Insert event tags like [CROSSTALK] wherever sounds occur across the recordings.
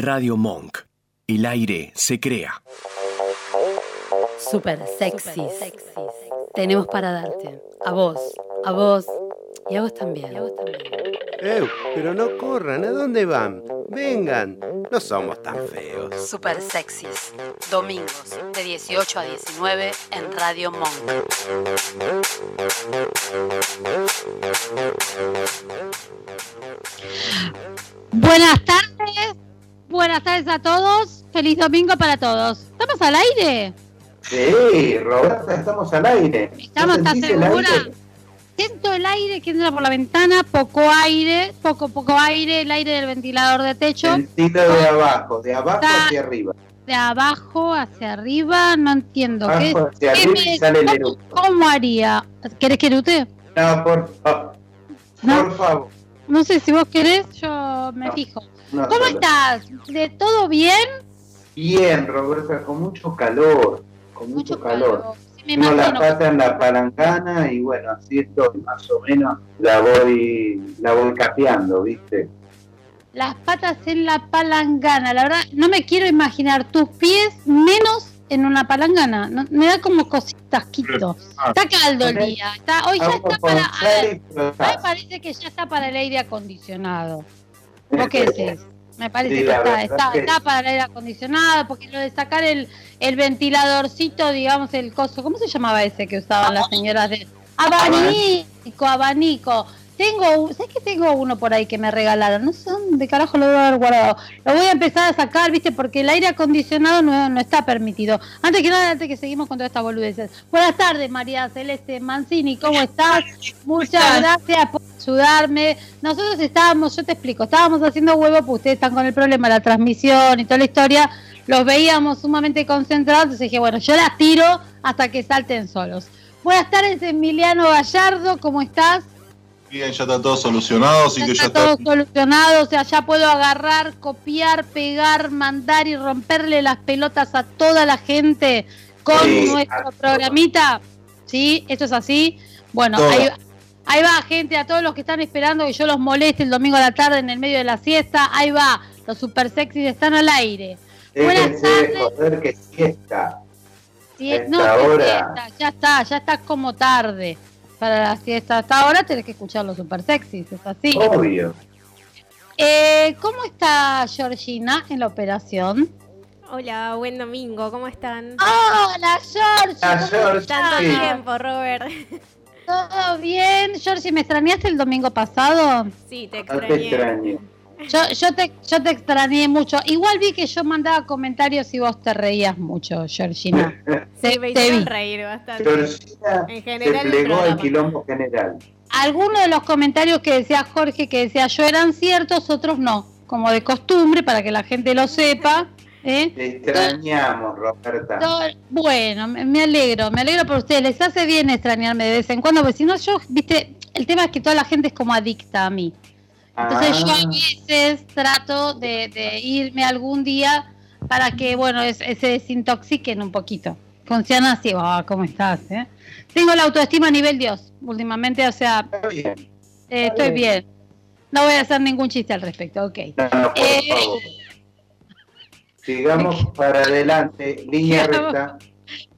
Radio Monk. El aire se crea. Super sexy. Tenemos para darte. A vos, a vos y a vos también. Eh, pero no corran, ¿a dónde van? Vengan, no somos tan feos. Super sexys. Domingos de 18 a 19 en Radio Monk. Buenas tardes. Buenas tardes a todos. Feliz domingo para todos. ¿Estamos al aire? Sí, Roberta, estamos al aire. ¿Estamos, ¿Estás segura? Siento el aire que entra por la ventana, poco aire, poco, poco aire, el aire del ventilador de techo. Ventilo de abajo, de abajo hacia arriba. De abajo hacia arriba, no entiendo. Abajo ¿Qué, hacia arriba y sale el eructo. ¿Cómo haría? ¿Querés que erute? No, por favor. Por favor. No sé si vos querés, yo me fijo. ¿Cómo estás? ¿De todo bien? Bien, Roberta, con mucho calor, con mucho, calor. Tengo la pata en la palangana y bueno, así esto más o menos la voy, la voy capeando, ¿viste? Las patas en la palangana, la verdad, no me quiero imaginar tus pies menos en una palangana. me da como cositas, quito. Está caldo el día. Está, hoy ya está para. Parece que ya está para el aire acondicionado. ¿Vos qué decís? Me parece que, está, está, está, para el aire acondicionado, porque lo de sacar el, el ventiladorcito, digamos, el coso, ¿cómo se llamaba ese que usaban las señoras de abanico, abanico? Tengo, ¿sabes que tengo uno por ahí que me regalaron? No sé dónde carajo lo voy a haber guardado. Lo voy a empezar a sacar, ¿viste? Porque el aire acondicionado no, no está permitido. Antes que nada, antes que seguimos con todas estas boludeces. Buenas tardes, María Celeste Mancini, ¿cómo estás? Muchas gracias por ayudarme. Nosotros estábamos, yo te explico, estábamos haciendo huevo, porque ustedes están con el problema de la transmisión y toda la historia. Los veíamos sumamente concentrados, entonces dije, bueno, yo las tiro hasta que salten solos. Buenas tardes, Emiliano Gallardo, ¿cómo estás? Bien, ya está todo solucionado, así que ya está. todo solucionado, o sea, ya puedo agarrar, copiar, pegar, mandar y romperle las pelotas a toda la gente con nuestro programita. ¿Sí? ¿Esto es así? Bueno, ahí, va, gente, a todos los que están esperando que yo los moleste el domingo a la tarde en el medio de la siesta. Ahí va, los super sexys están al aire. Buenas tardes. que siesta. no, siesta, ya está, ya está como tarde para la siesta. Hasta ahora tenés que escuchar los super sexys, es así. Obvio. Eh, ¿Cómo está Georgina en la operación? Hola, buen domingo, ¿cómo están? Hola, Georgie. Tanto tiempo, Robert. ¿Todo bien? Georgie, ¿me extrañaste el domingo pasado? Sí, te extrañé. te extraño. Yo, yo, te, yo te extrañé mucho. Igual vi que yo mandaba comentarios y vos te reías mucho, Georgina. [LAUGHS] Se me hizo reír bastante. Georgina en general, se plegó el quilombo general. Algunos de los comentarios que decía Jorge, que decía yo eran ciertos, otros no. Como de costumbre, para que la gente lo sepa. ¿Eh? Te extrañamos, Roberta. bueno, me alegro, me alegro por ustedes. Les hace bien extrañarme de vez en cuando, porque si no, yo, viste, el tema es que toda la gente es como adicta a mí. Entonces yo a ah. veces trato de, irme algún día para que, bueno, se desintoxiquen un poquito. Funciona así, oh, ¿cómo estás? Eh? Tengo la autoestima a nivel Dios últimamente, o sea, eh, estoy bien. No voy a hacer ningún chiste al respecto, ok. Eh, Sigamos para adelante, línea recta.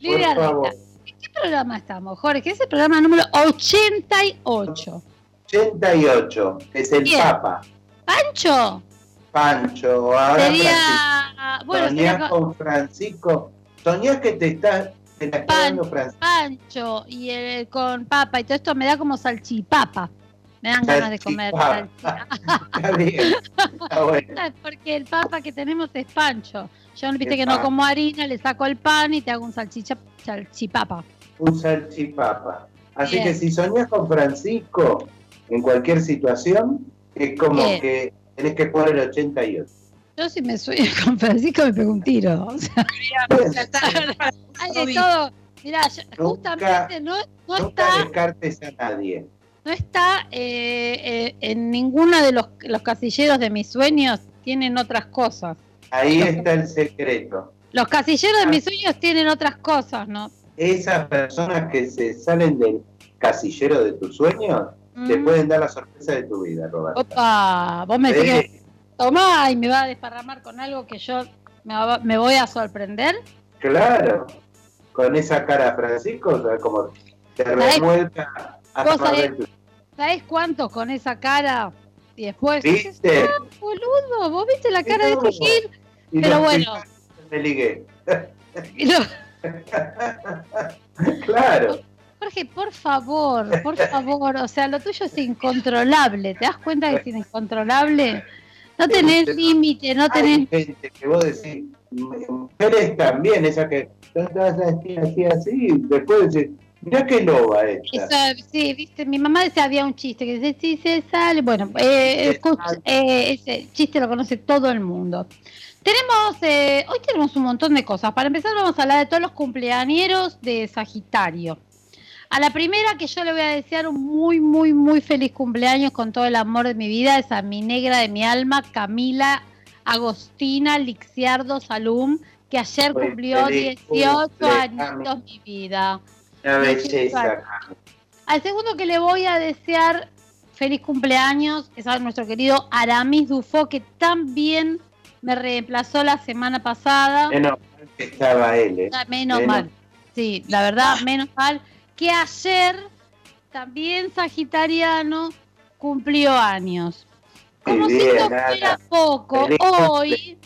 Línea recta. ¿En qué programa estamos, Jorge? Es el programa número 88. 88, es el Papa. ¿Pancho? Pancho, ahora sería... Bueno, soñás con Francisco, soñás que te estás te Francisco. Pancho y el, con papa y todo esto me da como salchipapa. Me dan ganas de comer. Está bien, está bueno. Porque el papa que tenemos es Pancho. Yo viste que no como harina, le saco el pan y te hago un salchicha, salchipapa. Un salchipapa. Así que si soñás con Francisco, en cualquier situación, es como que tenés que poner el 88. Yo si me sueño [LAUGHS] con Francisco me pego un tiro. O sea, [LAUGHS] hay de todo. Mirá, justamente no, no nunca está. descartes a nadie. No está eh, eh, en ninguno de los, los casilleros de mis sueños, tienen otras cosas. Ahí está el secreto. Los casilleros de mis sueños tienen otras cosas, ¿no? Esas personas que se salen del casillero de tus sueños te mm. pueden dar la sorpresa de tu vida, Roberto. Opa, vos me decís tomá y me va a desparramar con algo que yo me, voy a sorprender. Claro, con esa cara Francisco, como te revuelca a sabés, ¿Sabés cuántos con esa cara? Y después, ¿viste? Ah, boludo, vos viste la cara de este Gil. Pero bueno. Me ligué. [LAUGHS] [LAUGHS] claro. Jorge, por favor, por favor, o sea, lo tuyo es incontrolable. ¿Te das cuenta que es incontrolable? No tenés límite, no tenés. gente que vos decís, mujeres también, esa que así, así, después decís, Mirá qué loba esta. sí, viste, mi mamá decía, había un chiste que dice, sí, se sale, bueno, eh, eh, ese chiste lo conoce todo el mundo. Tenemos, eh, hoy tenemos un montón de cosas. Para empezar vamos a hablar de todos los cumpleañeros de Sagitario. A la primera que yo le voy a desear un muy, muy, muy feliz cumpleaños con todo el amor de mi vida es a mi negra de mi alma, Camila Agostina Lixiardo Salum, que ayer cumplió 18 años mi vida. Al segundo que le voy a desear feliz cumpleaños es a nuestro querido Aramis Dufo, que también me reemplazó la semana pasada. Menos mal que estaba él. ¿eh? Ah, menos, mal. Sí, la verdad, menos mal. Que ayer también Sagitariano cumplió años. Como si no fuera poco, hoy,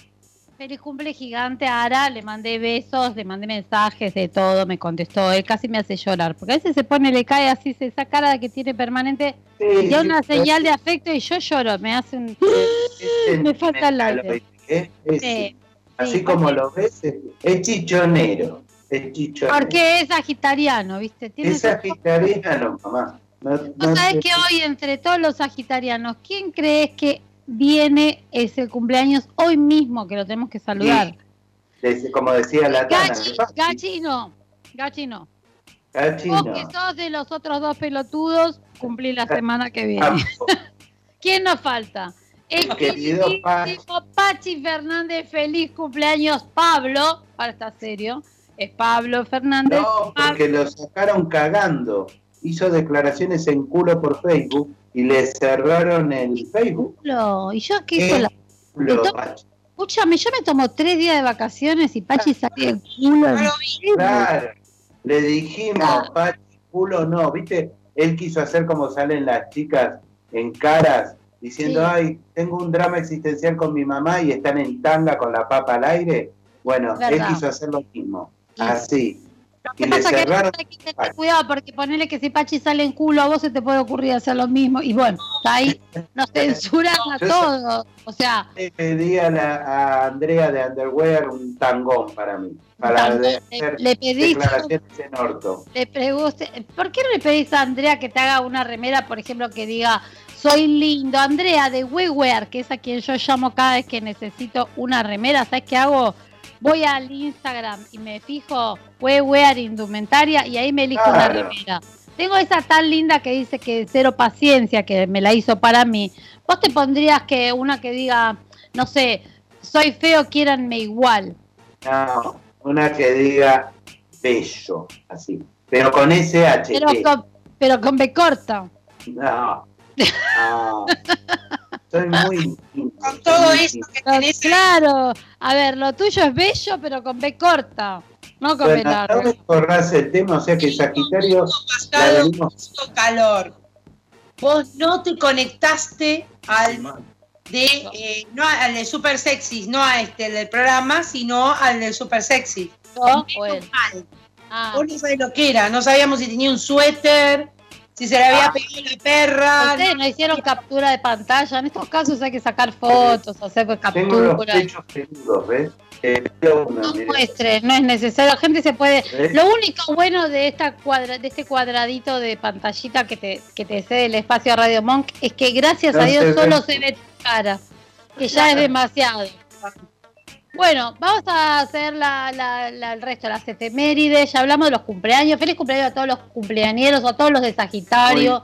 feliz cumple gigante Ara, le mandé besos, le mandé mensajes de todo, me contestó, él casi me hace llorar, porque a veces se pone, le cae así, esa cara que tiene permanente, y da una señal de afecto y yo lloro, me hace un... [LAUGHS] me falta el aire. así como lo ves, es, chichonero. Es chichonero. Porque es sagitariano, ¿viste? es sagitariano, mamá. No, sabes que hoy, entre todos los sagitarianos, ¿quién crees que viene ese cumpleaños hoy mismo que lo tenemos que saludar? como decía la Gachi, Gachi no. Gachi no. Gachi Vos que sos de los otros dos pelotudos, cumplí la semana que viene. [LAUGHS] ¿Quién nos falta? El querido Pachi. Fernández, feliz cumpleaños, Pablo. Ahora está serio. Es Pablo Fernández. No, porque lo sacaron cagando. Hizo declaraciones en culo por Facebook y le cerraron el Facebook. ¿Y yo qué hizo la.? Escúchame, yo me tomo tres días de vacaciones y Pachi sale el culo. Claro, le dijimos, Pachi, culo no. ¿Viste? Él quiso hacer como salen las chicas en caras diciendo, ay, tengo un drama existencial con mi mamá y están en tanga con la papa al aire. Bueno, él quiso hacer lo mismo, así. Lo que pasa es que hay que tener cuidado porque ponerle que si Pachi sale en culo a vos se te puede ocurrir hacer lo mismo. Y bueno, ahí nos censuran a todos. O sea. Le pedí a, a, Andrea de Underwear un tangón para mí. Para le, le pedí en orto. Le pregunté, ¿por qué no le pedís a Andrea que te haga una remera, por ejemplo, que diga soy lindo. Andrea de WeWear, que es a quien yo llamo cada vez que necesito una remera. ¿Sabes qué hago? Voy al Instagram y me fijo WeWear indumentaria y ahí me elijo una remera. Tengo esa tan linda que dice que cero paciencia, que me la hizo para mí. Vos te pondrías que una que diga, no sé, soy feo, quiéranme igual. No, una que diga bello, así. Pero con SH. Pero con, pero con B corta. No, [LAUGHS] Ah, soy muy. Con todo eso que tenés. Claro, a ver, lo tuyo es bello, pero con B corta. No con B larga. No el tema, o sea que Sagitario. calor. Vos no te conectaste al de eh, no al de Super Sexy, no a este del programa, sino al del Super Sexy. No, bueno. Ah. Vos no sabés lo que era, no sabíamos si tenía un suéter, si se le había ah. pedido la perra. Ustedes no hicieron captura de pantalla. En estos casos hay que sacar fotos, hacer captura. Tengo los pechos peludos, ¿ves? Eh, no muestre, no es necesario. La gente se puede. Lo único bueno de esta cuadra, de este cuadradito de pantallita que te, que te cede el espacio a Radio Monk es que gracias a Dios solo se ve tu cara, que ya es demasiado. Bueno, vamos a hacer la, la, el resto, las efemérides. Ya hablamos de los cumpleaños. Feliz cumpleaños a todos los cumpleañeros, a todos los de Sagitario.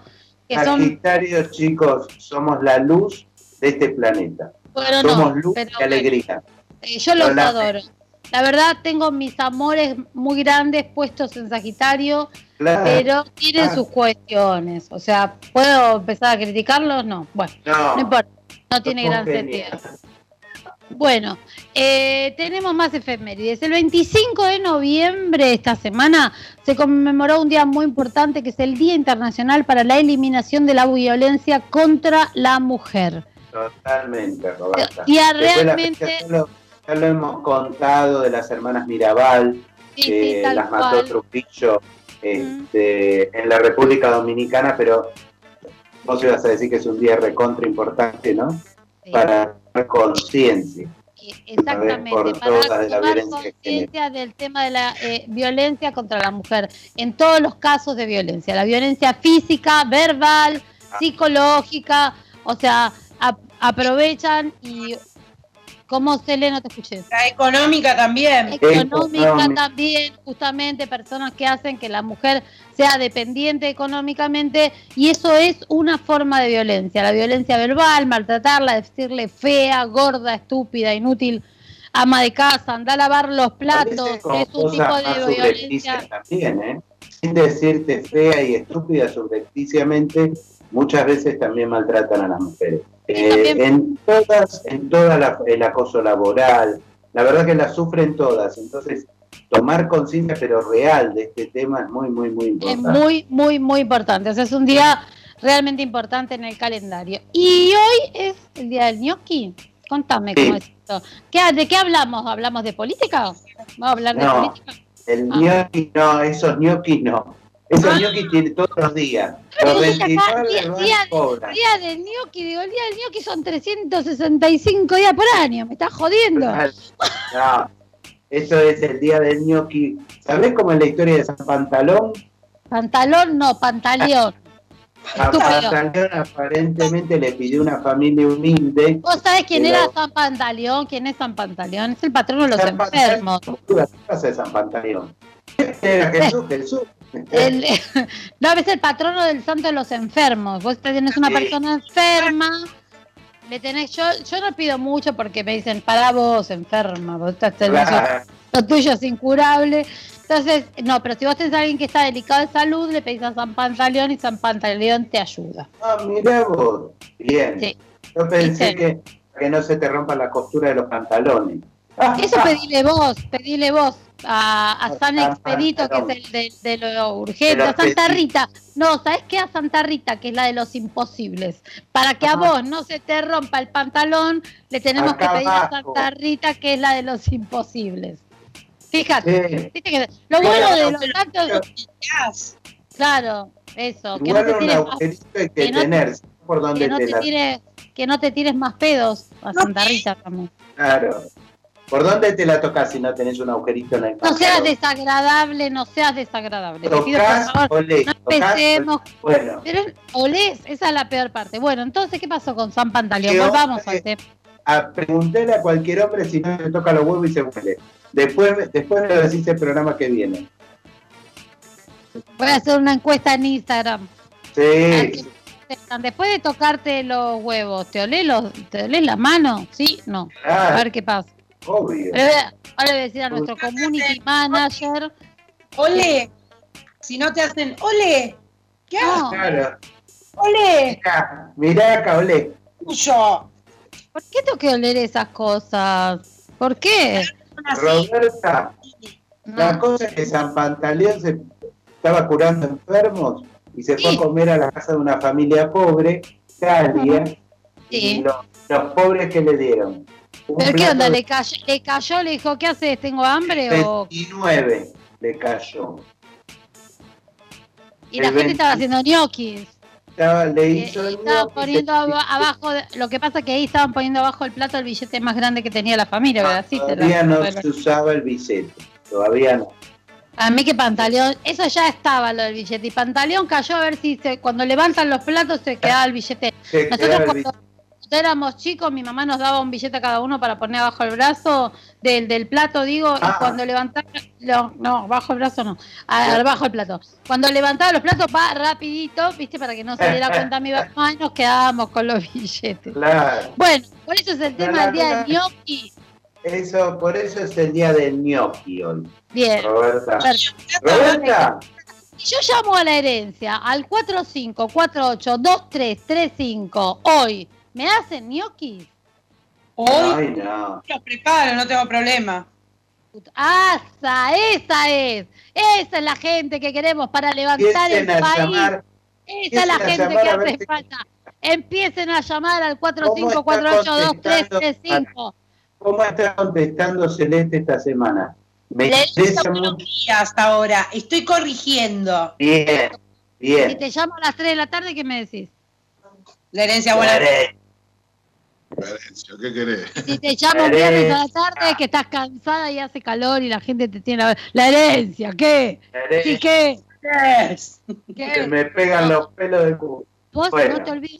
que Sagitario, chicos, somos la luz de este planeta. somos luz y alegría. Eh, yo los adoro. La verdad, tengo mis amores muy grandes puestos en Sagitario, pero tienen sus cuestiones. O sea, ¿puedo empezar a criticarlos? No. Bueno, no importa. no tiene gran sentido. Bueno, eh, tenemos más efemérides. El 25 de noviembre, esta semana, se conmemoró un día muy importante que es el Día Internacional para la Eliminación de la Violencia contra la Mujer. Totalmente, Roberta. Y realmente... Ya lo, hemos contado de las hermanas Mirabal, que las mató Trujillo este, en la República Dominicana, pero vos ibas a decir que es un día recontra importante, ¿no? Para dar conciencia. Exactamente, para tomar conciencia del tema de la eh, violencia contra la mujer, en todos los casos de violencia, la violencia física, verbal, ah. psicológica, o sea, aprovechan y ¿Cómo, Cele? No te escuché. La económica también. Económica también, justamente, personas que hacen que la mujer sea dependiente económicamente y eso es una forma de violencia. La violencia verbal, maltratarla, decirle fea, gorda, estúpida, inútil, ama de casa, anda a lavar los platos, es un tipo de violencia. También, ¿eh? Sin decirte fea y estúpida subrepticiamente, muchas veces también maltratan a las mujeres. Eh, en todas, en toda el acoso laboral, la verdad que la sufren todas, entonces tomar conciencia pero real de este tema es muy, muy, muy importante. Es muy, muy, muy importante, o sea, es un día realmente importante en el calendario. Y hoy es el día del gnocchi. Contame cómo es esto. ¿De qué hablamos? ¿Hablamos de política? ¿Vamos a hablar de política? El ah. gnocchi no, esos gnocchi no. Esos ah. gnocchi tiene todos los días. Los día, día, del gnocchi, digo, el día del gnocchi son 365 días por año, me estás jodiendo. No, eso es el día del gnocchi. ¿Sabés cómo es la historia de San Pantalón? Pantalón no, Pantaleón. [LAUGHS] A Pantaleón aparentemente le pidió una familia humilde. ¿Vos sabés quién era San Pantaleón? ¿Quién es San Pantaleón? Es el patrón de los enfermos. ¿Qué pasa de San Pantaleón? Era Jesús, Jesús. [LAUGHS] El, [LAUGHS] no, es el patrono del santo de los enfermos. Vos tenés una persona enferma, le tenés, yo, yo no pido mucho porque me dicen, para vos, enferma, vos estás lo tuyo es incurable. Entonces, no, pero si vos tenés a alguien que está delicado de salud, le pedís a San Pantaleón y San Pantaleón te ayuda. Ah, mira vos. Bien. Yo pensé que, que no se te rompa la costura de los pantalones. Eso pedile vos, pedile vos a, San Expedito, que es el de, lo urgente, a Santa Rita. No, ¿sabes qué? A Santa Rita, que es la de los imposibles. Para que a vos no se te rompa el pantalón, le tenemos que pedir a Santa Rita, que es la de los imposibles. Fíjate, lo bueno de los santos. Claro, eso. Que no te tires, que, tener, por donde no te, tires, que no te tires más pedos a Santa Rita también. Claro. ¿Por dónde te la tocas si no tenés un agujerito en el No seas desagradable, no seas desagradable. Te pido, por favor, olés, no empecemos. bueno. Pero olés, esa es la peor parte. Bueno, entonces, ¿qué pasó con San Pantaleón? Volvamos al tema. A preguntarle a cualquier hombre si no le toca los huevos y se huele. Después, después me lo decís el programa que viene. Voy a hacer una encuesta en Instagram. Sí. Después de tocarte los huevos, ¿te olés, los, ¿te olés la mano? ¿Sí? No. A ver qué pasa. Obvio. Ahora le voy a decir a nuestro community manager. Ole, si no te hacen, ole, ¿qué haces? Claro. Ole. Mirá, acá, ole. Yo. ¿Por qué tengo que oler esas cosas? ¿Por qué? Roberta, la cosa es que San Pantaleón se estaba curando enfermos y se fue a comer a la casa de una familia pobre, Calia, y los, los pobres que le dieron ¿Pero qué onda? ¿Le cayó, ¿Le cayó? ¿Le dijo, qué haces? ¿Tengo hambre? 29 o... le cayó. Y la gente estaba haciendo ñoquis. Estaba, le eh, hizo el estaba poniendo abajo, lo que pasa que ahí estaban poniendo abajo el plato el billete más grande que tenía la familia, ¿verdad? Sí, todavía no se usaba el billete, todavía no. A mí que Pantaleón, eso ya estaba lo del billete. Y Pantaleón cayó a ver si se, cuando levantan los platos se [LAUGHS] quedaba el billete. Nosotros cuando, éramos chicos, mi mamá nos daba un billete a cada uno para poner abajo el brazo del, del plato, digo, y ah. cuando levantaba, no, no, bajo el brazo no, abajo el plato. Cuando levantaba los platos, va rapidito, viste, para que no se diera cuenta mi mamá y nos quedábamos con los [LAUGHS] billetes. Bueno, por eso es el tema del día del gnocchi. Eso, por eso es el día del gnocchi hoy. Bien. Roberta. Roberta. Yo llamo a la herencia al 45482335 hoy ¿Me hacen gnocchi? Hoy no. Los preparo, no tengo problema. ¡Asa! ¡Esa es! Esa es la gente que queremos para levantar el país. esa es la gente que hace falta. Empiecen a llamar al 45482335. ¿Cómo está contestando Celeste esta semana? Me interesa mucho. hasta ahora. Estoy corrigiendo. Bien, bien. Si te llamo a las 3 de la tarde, ¿qué me decís? La herencia buena. La herencia, ¿qué querés? Si te llamo viernes a la tarde, que estás cansada y hace calor y la gente te tiene la, la herencia, ¿qué? ¿Sí qué? ¿Qué? Que me pegan los pelos de culo. Vos no te olvides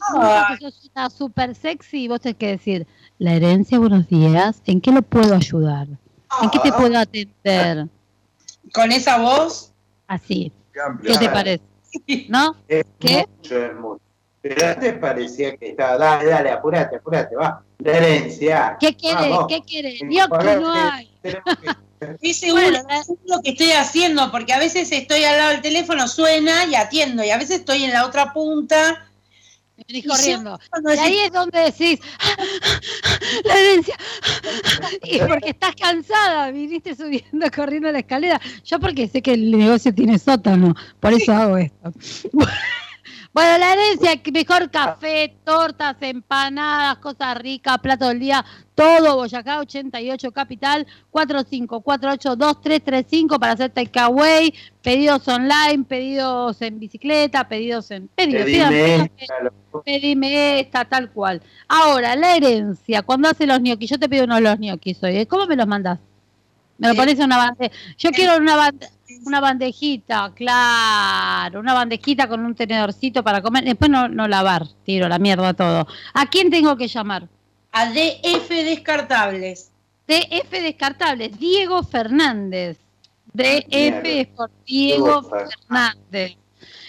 que sos una súper sexy y vos tenés que decir, la herencia, buenos días, ¿en qué lo puedo ayudar? ¿En qué te ah. puedo atender? ¿Con esa voz? Así. ¿Qué te parece? ¿No? ¿Qué? Pero antes parecía que estaba, dale, dale, apurate, apurate, va. La herencia. ¿Qué querés? ¿Qué querés? Dios que no hay. Seguro, [LAUGHS] es lo que estoy haciendo, porque a veces estoy al lado del teléfono, suena y atiendo, y a veces estoy en la otra punta. Y corriendo. Y ahí es donde decís, [LAUGHS] la herencia. [LAUGHS] Y porque estás cansada, viniste subiendo, corriendo la escalera. Yo porque sé que el negocio tiene sótano, por eso hago esto. Bueno, la herencia, mejor café, tortas, empanadas, cosas ricas, plato del día, todo Boyacá 88 Capital 45482335 para hacer takeaway, pedidos online, pedidos en bicicleta, pedidos en pedidos, pedime, pedime esta, tal cual. Ahora, la herencia, cuando hace los gnocchi, yo te pido uno de los gnocchi hoy, ¿eh? ¿cómo me los mandas? Me lo en una bandeja. Yo quiero una bandeja una bandejita, claro, una bandejita con un tenedorcito para comer. Después no, no lavar, tiro la mierda todo. ¿A quién tengo que llamar? A DF Descartables. DF Descartables, Diego Fernández. DF por Diego Fernández.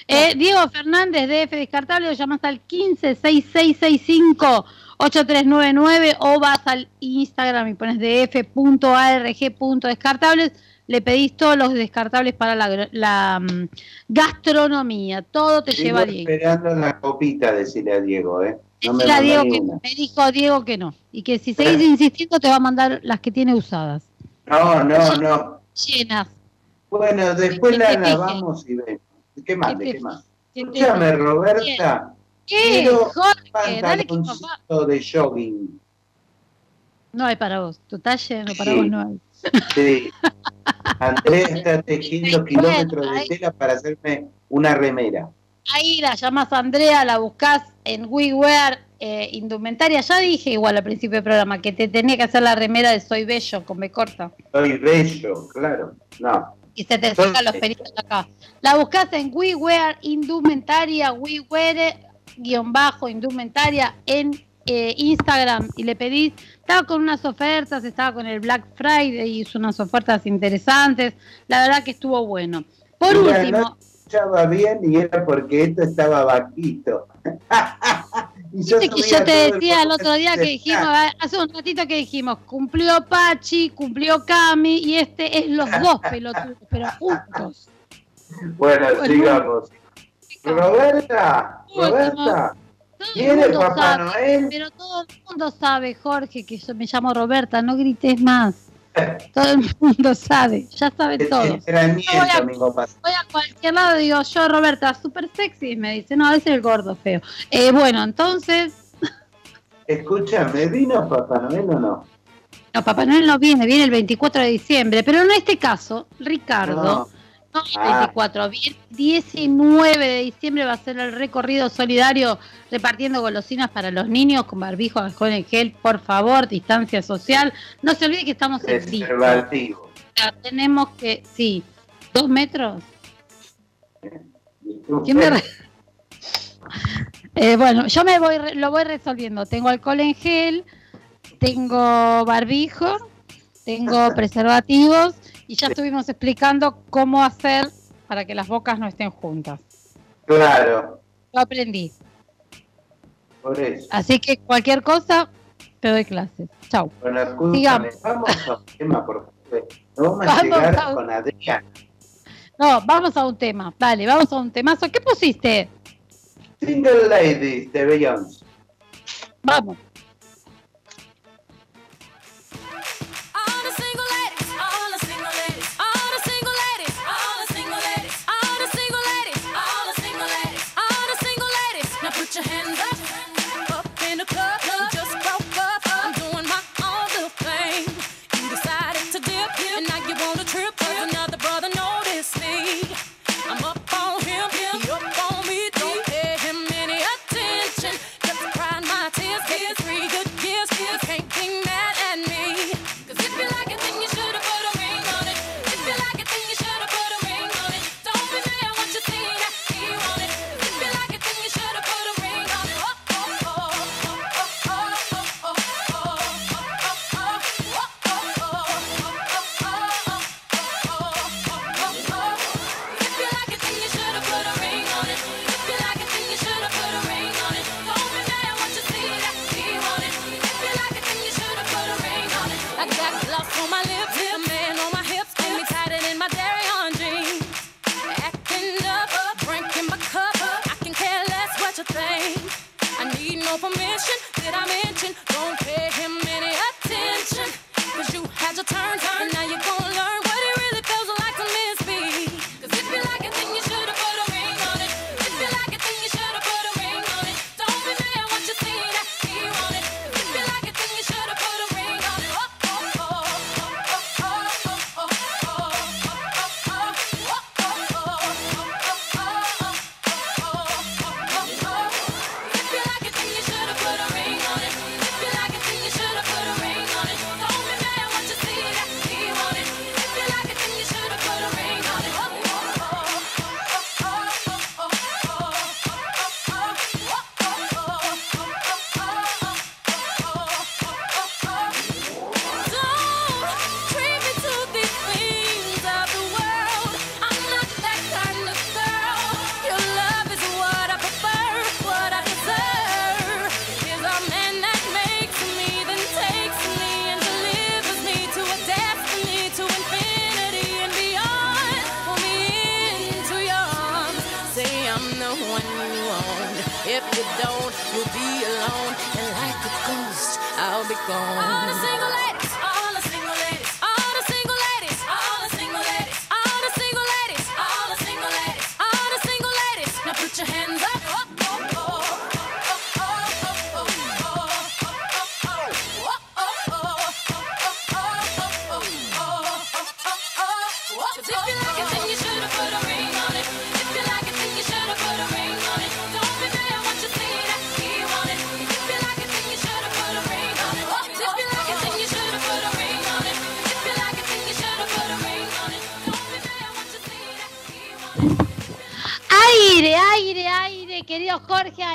Eh, Diego Fernández, DF Descartables, lo llamas al 156665 8399 o vas al Instagram y pones df.arg.descartables le pedís todos los descartables para la, mm, gastronomía. Todo te lleva a Diego. esperando la copita, decirle a Diego, ¿eh? No me, Diego que, me dijo Diego que no. Y que si seguís insistiendo te va a mandar las que tiene usadas. No, no, no. Llenas. Bueno, después la lavamos y vemos. ¿Qué más? ¿Qué, más? Escúchame, Roberta. ¿Qué? Jorge, dale que papá. de jogging. No hay para vos. Tu talle no para vos no hay. Sí. Andrés está tejiendo kilómetros de tela para hacerme una remera. Ahí la llamas a Andrea, la buscas en WeWear eh, Indumentaria. Ya dije igual al principio del programa que te tenía que hacer la remera de Soy Bello con B corta. Soy Bello, claro. No. Y se te sacan los pelitos acá. La buscas en WeWear Indumentaria, WeWear guion bajo Indumentaria en eh, Instagram y le pedís, estaba con unas ofertas, estaba con el Black Friday y hizo unas ofertas interesantes, la verdad que estuvo bueno. Por último... estaba bien y era porque esto estaba bajito. [LAUGHS] yo, que yo te decía el otro día que dijimos, hace un ratito que dijimos, cumplió Pachi, cumplió Cami y este es los dos [LAUGHS] pelotudos, pero juntos. Bueno, sigamos. Roberta, Roberta. ¿Quiere Papá Noel? Pero todo el mundo sabe, Jorge, que yo me llamo Roberta, no grites más. Todo el [LAUGHS] mundo sabe, ya sabe todo. voy, a, voy a cualquier lado y digo, yo Roberta, súper sexy, y me dice, no, ese es el gordo feo. Eh, bueno, entonces... [LAUGHS] Escúchame, ¿vino Papá Noel o no? No, Papá Noel no viene, viene el 24 de diciembre, pero en este caso, Ricardo... No, el 24, 19 de diciembre va a ser el recorrido solidario repartiendo golosinas para los niños con barbijo, con el gel, por favor, distancia social. No se olvide que estamos en vivo. tenemos que, sí, dos metros. eh, bueno, yo me voy, lo voy resolviendo. Tengo alcohol en gel, tengo barbijo, tengo [LAUGHS] preservativos y ya estuvimos explicando cómo hacer para que las bocas no estén juntas. Claro. Lo aprendí. Por eso. Así que cualquier cosa, te doy clases. Chau. Bueno, escúchame, vamos a un [LAUGHS] tema, por favor. No vamos a llegar con Adriana. No, vamos a un tema. Dale, vamos a un temazo. ¿Qué pusiste? Single Ladies de Beyoncé. Vamos. Don't you'll be alone. And like a ghost, I'll be gone. On a single light.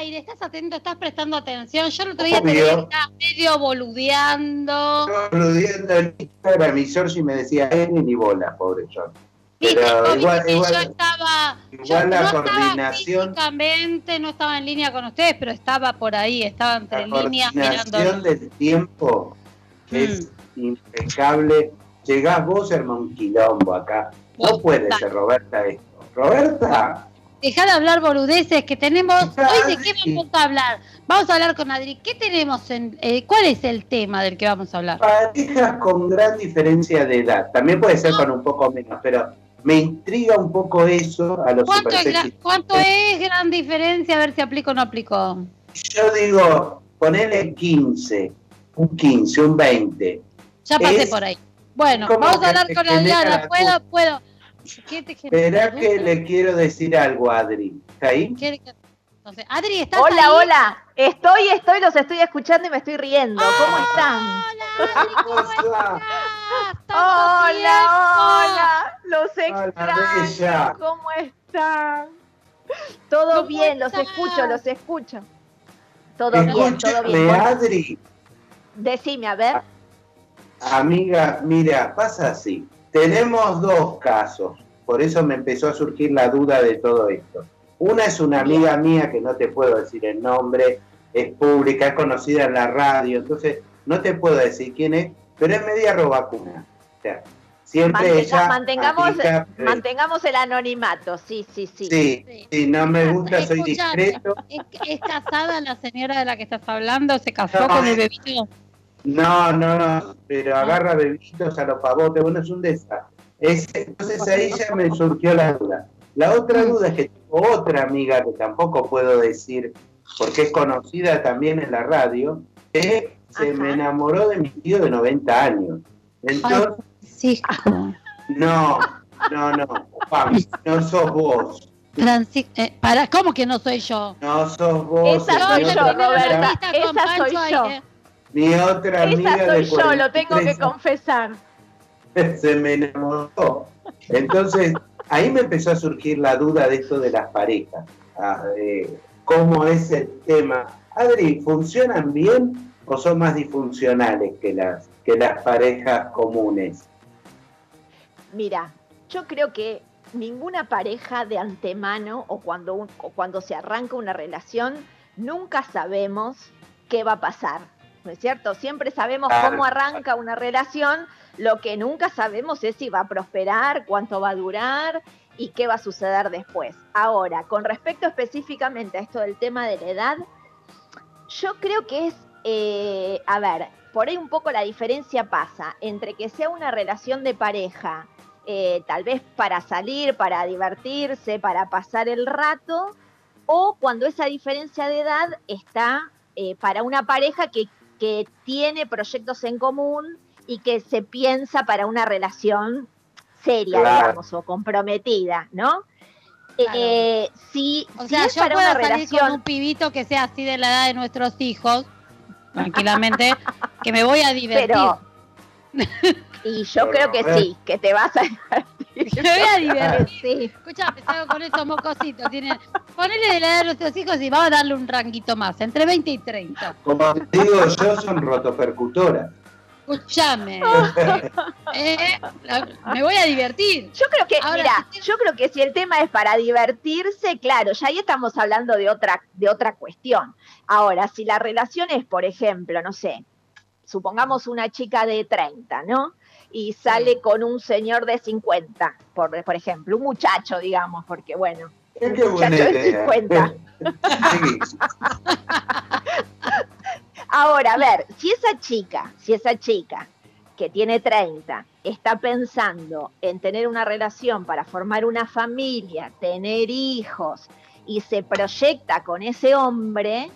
Estás prestando atención. Yo el otro día te estaba medio boludeando. Boludeando en Instagram y Georgie me decía, eh, ni bola, pobre George. Pero igual, yo estaba, igual la no coordinación. Estaba no estaba en línea con ustedes, pero estaba por ahí, estaba entre líneas mirando. La coordinación del tiempo es mm. impecable. Llegás vos, hermano, quilombo acá. No puede ser, Roberta, esto. Roberta, Deja de hablar boludeces que tenemos. Hoy de qué vamos a hablar. Vamos a hablar con Adri. ¿Qué tenemos en, eh, ¿Cuál es el tema del que vamos a hablar? Parejas con gran diferencia de edad. También puede ser con un poco menos, pero me intriga un poco eso a los ¿Cuánto, es, ¿cuánto es gran diferencia? A ver si aplico o no aplico. Yo digo, ponele 15, un 15, un 20. Ya pasé por ahí. Bueno, vamos a hablar con Adriana. ¿Puedo? ¿Puedo? Espera que le quiero decir algo a Adri. ¿Está ahí? Entonces, Adri, ¿estás Hola, hola. Estoy, estoy, los estoy escuchando y me estoy riendo. ¿Cómo están? [LAUGHS] Hola, hola, hola. Los extraño. ¿Cómo están? Todo bien, los escucho, los escucho. Todo bien, todo bien. Adri. Decime, a ver. Amiga, mira, pasa así. Tenemos dos casos, por eso me empezó a surgir la duda de todo esto. Una es una amiga mía que no te puedo decir el nombre, es pública, es conocida en la radio, entonces no te puedo decir quién es, pero es media robacuna. O sea, Siempre ella. Mantengamos, mantengamos el anonimato, sí, sí, sí. Sí, sí, no me gusta, soy discreto. ¿Es, casada la señora de la que estás hablando? ¿Se casó con el bebito? No, no, no, pero agarra bebitos a los pavotes, bueno, es un desastre. entonces ahí ya me surgió la duda. La otra duda es que tengo otra amiga que tampoco puedo decir, porque es conocida también en la radio, que se me enamoró de mi tío de 90 años. Entonces, Francisco. No, no, no. no sos vos. Francisco, eh, para, ¿cómo que no soy yo? No sos vos. Esa soy yo, Roberta. Esa soy yo. Mi otra amiga Esa soy yo, lo tengo que confesar. [LAUGHS] Se me enamoró. Entonces, ahí me empezó a surgir la duda de esto de las parejas. Ah, ¿Cómo es el tema? Adri, ¿funcionan bien o son más disfuncionales que las, que las parejas comunes? Mira, yo creo que ninguna pareja de antemano o cuando, cuando se arranca una relación, nunca sabemos qué va a pasar. ¿No es cierto? Siempre sabemos cómo arranca una relación, lo que nunca sabemos es si va a prosperar, cuánto va a durar y qué va a suceder después. Ahora, con respecto específicamente a esto del tema de la edad, yo creo que es, eh, a ver, por ahí un poco la diferencia pasa entre que sea una relación de pareja eh, tal vez para salir, para divertirse, para pasar el rato, o cuando esa diferencia de edad está eh, para una pareja que, tiene proyectos en común y que se piensa para una relación seria, digamos, o comprometida, ¿no? Eh, si, o sea, yo para puedo una salir con un pibito que sea así de la edad de nuestros hijos, tranquilamente, que me voy a [LAUGHS] divertir. Y yo creo que sí, que te vas a divertir. [LAUGHS] Me voy a divertir. [LAUGHS] Sí. Escucha, salgo con esos mocositos. Tienen, ponele de la edad de nuestros hijos y vamos a darle un ranguito más, entre 20 y 30. Como te digo yo, son rotopercutoras. Escúchame. [LAUGHS] Eh, me voy a divertir. Yo creo que, mira, yo creo que si el tema es para divertirse, claro, ya ahí estamos hablando de otra, de otra cuestión. Ahora, si la relación es, por ejemplo, no sé, supongamos una chica de 30, ¿no? Y sale con un señor de 50, por, por ejemplo, un muchacho, digamos, porque bueno, un muchacho de 50. Ahora, a ver, si esa chica, si esa chica que tiene 30 está pensando en tener una relación para formar una familia, tener hijos y se proyecta con ese hombre,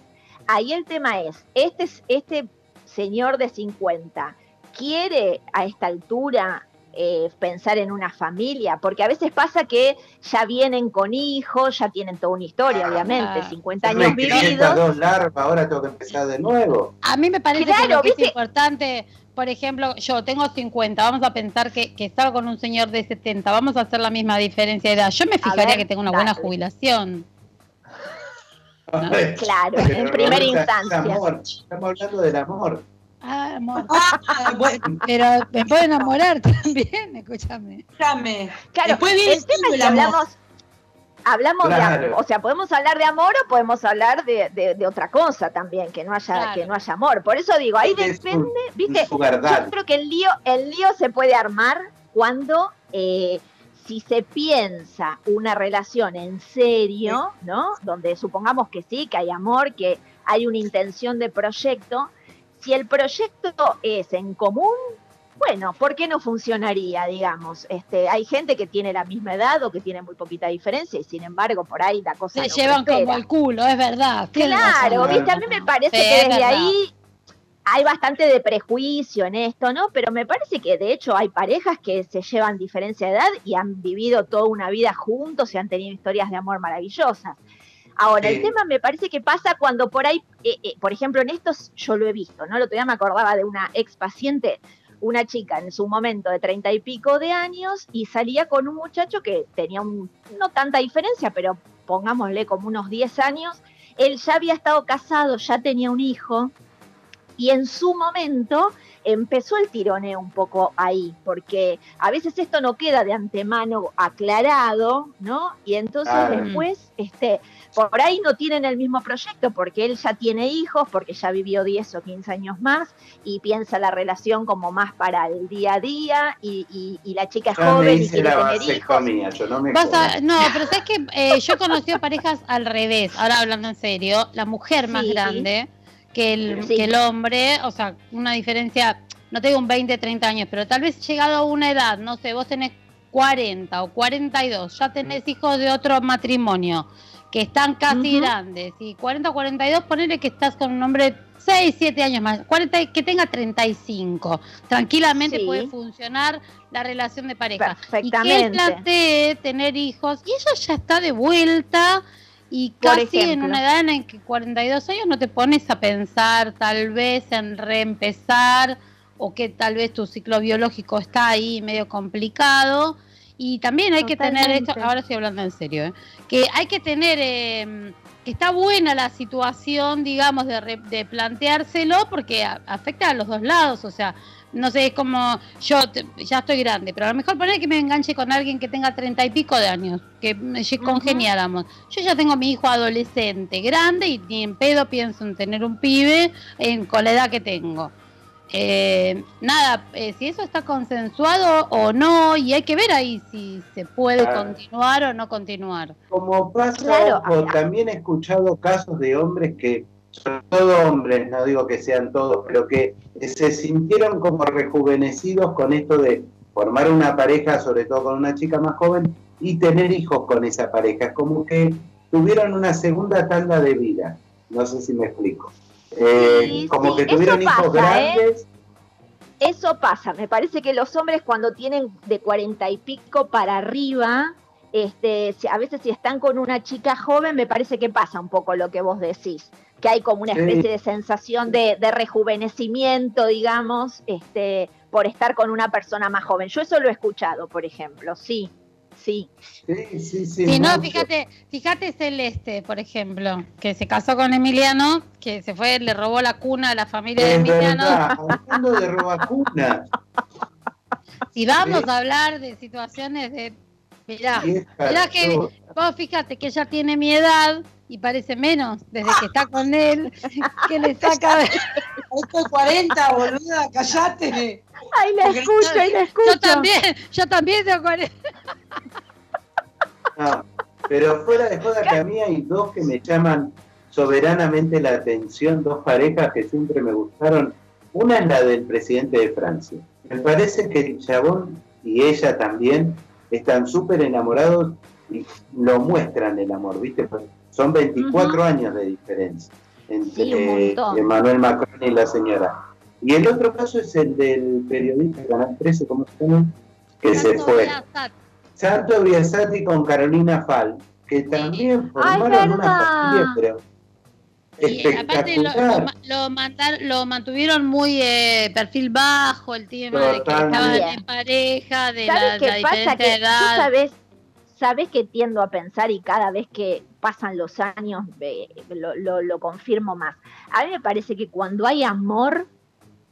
ahí el tema es, este, este señor de 50 quiere a esta altura eh, pensar en una familia, porque a veces pasa que ya vienen con hijos, ya tienen toda una historia, obviamente, 50 años vividos. dos larvas, ahora tengo que empezar de nuevo. A mí me parece que lo que es importante, por ejemplo, yo tengo 50, vamos a pensar que, estaba con un señor de 70, vamos a hacer la misma diferencia de edad. Yo me fijaría que tengo una buena jubilación. [LAUGHS] Claro, en primera instancia. estamos hablando del amor. Ah, amor. Ah, [LAUGHS] Pero me puedo enamorar también, [LAUGHS] escúchame. Escúchame. Claro, Después el tema es que hablamos, hablamos de amor. O sea, podemos hablar de amor o podemos hablar de, de, otra cosa también, que no haya, que no haya amor. Por eso digo, ahí depende, viste, yo creo que el lío, el lío se puede armar cuando eh, si se piensa una relación en serio, ¿no? Donde supongamos que sí, que hay amor, que hay una intención de proyecto, si el proyecto es en común, bueno, ¿por qué no funcionaría, digamos? Este, hay gente que tiene la misma edad o que tiene muy poquita diferencia y sin embargo por ahí la cosa se llevan como el culo, es verdad. Claro, viste, a mí me parece que desde ahí hay bastante de prejuicio en esto, ¿no? Pero me parece que de hecho hay parejas que se llevan diferencia de edad y han vivido toda una vida juntos y han tenido historias de amor maravillosas. Ahora, el tema me parece que pasa cuando por ahí, eh, eh, por ejemplo, en estos yo lo he visto, ¿no? El otro día me acordaba de una ex paciente, una chica en su momento de treinta y pico de años y salía con un muchacho que tenía un, no tanta diferencia, pero pongámosle como unos 10 años. Él ya había estado casado, ya tenía un hijo y en su momento empezó el tironeo un poco ahí, porque a veces esto no queda de antemano aclarado, ¿no? Y entonces después, este, por ahí no tienen el mismo proyecto, porque él ya tiene hijos, porque ya vivió 10 o 15 años más, y piensa la relación como más para el día a día, y, la chica es joven y quiere tener hijos. no, pero sabes que eh, yo conocí a parejas al revés, ahora hablando en serio, la mujer más grande que el, que el hombre, o sea, una diferencia, no tengo un 20, 30 años, pero tal vez llegado a una edad, no sé, vos tenés 40 o 42, ya tenés hijos de otro matrimonio que están casi grandes, y 40 o 42, ponele que estás con un hombre 6, 7 años más, 40, que tenga 35, tranquilamente puede funcionar la relación de pareja. Y que él plantee tener hijos, y ella ya está de vuelta y casi en una edad en que 42 años no te pones a pensar tal vez en reempezar o que tal vez tu ciclo biológico está ahí medio complicado. Y también hay que tener esto, ahora estoy hablando en serio, ¿eh? que hay que tener, eh, que está buena la situación, digamos, de, de planteárselo porque afecta a los dos lados, o sea, no sé, es como yo ya estoy grande, pero a lo mejor poner que me enganche con alguien que tenga treinta y pico de años, que congeniáramos. Yo ya tengo mi hijo adolescente, grande, y ni en pedo pienso en tener un pibe en, con la edad que tengo. Eh, nada, eh, si eso está consensuado o no, y hay que ver ahí si se puede continuar o no continuar. Como pasa, también he escuchado casos de hombres que sobre todo hombres, no digo que sean todos, pero que se sintieron como rejuvenecidos con esto de formar una pareja, sobre todo con una chica más joven, y tener hijos con esa pareja. Es como que tuvieron una segunda tanda de vida. No sé si me explico. Eh, como que tuvieron hijos ¿eh? grandes. Eso pasa. Me parece que los hombres cuando tienen de cuarenta y pico para arriba, este, a veces si están con una chica joven, me parece que pasa un poco lo que vos decís que hay como una especie de sensación de, rejuvenecimiento, digamos, este, por estar con una persona más joven. Yo eso lo he escuchado, por ejemplo, sí. Sí. Sí, sí, sí. no, fíjate, fíjate Celeste, por ejemplo, que se casó con Emiliano, que se fue, le robó la cuna a la familia de Emiliano. hablando [LAUGHS] de robacuna. Si vamos a hablar de situaciones de Mirá, mirá que vos fíjate que ella tiene mi edad y parece menos desde que está con él, [LAUGHS] que le saca. Estoy 40, boluda, callate. Ay, la escucho, ay, la escucho. Yo también, yo también tengo 40. No, pero fuera de joda que a mí hay dos que me llaman soberanamente la atención, dos parejas que siempre me gustaron. Una es la del presidente de Francia. Me parece que el chabón y ella también están súper enamorados y lo muestran el amor, ¿viste? Pues son 24 años de diferencia entre Emmanuel Macron y la señora. Y el otro caso es el del periodista Canal 13, ¿cómo se llama? Que se fue. Santo Biasati con Carolina Fal, que también formaron una familia, pero y aparte lo, lo, mantuvieron muy eh, perfil bajo, el tema de que estaban en pareja, de la, la diferencia de edad. sabes, sabes que tiendo a pensar y cada vez que pasan los años lo, lo, confirmo más. A mí me parece que cuando hay amor,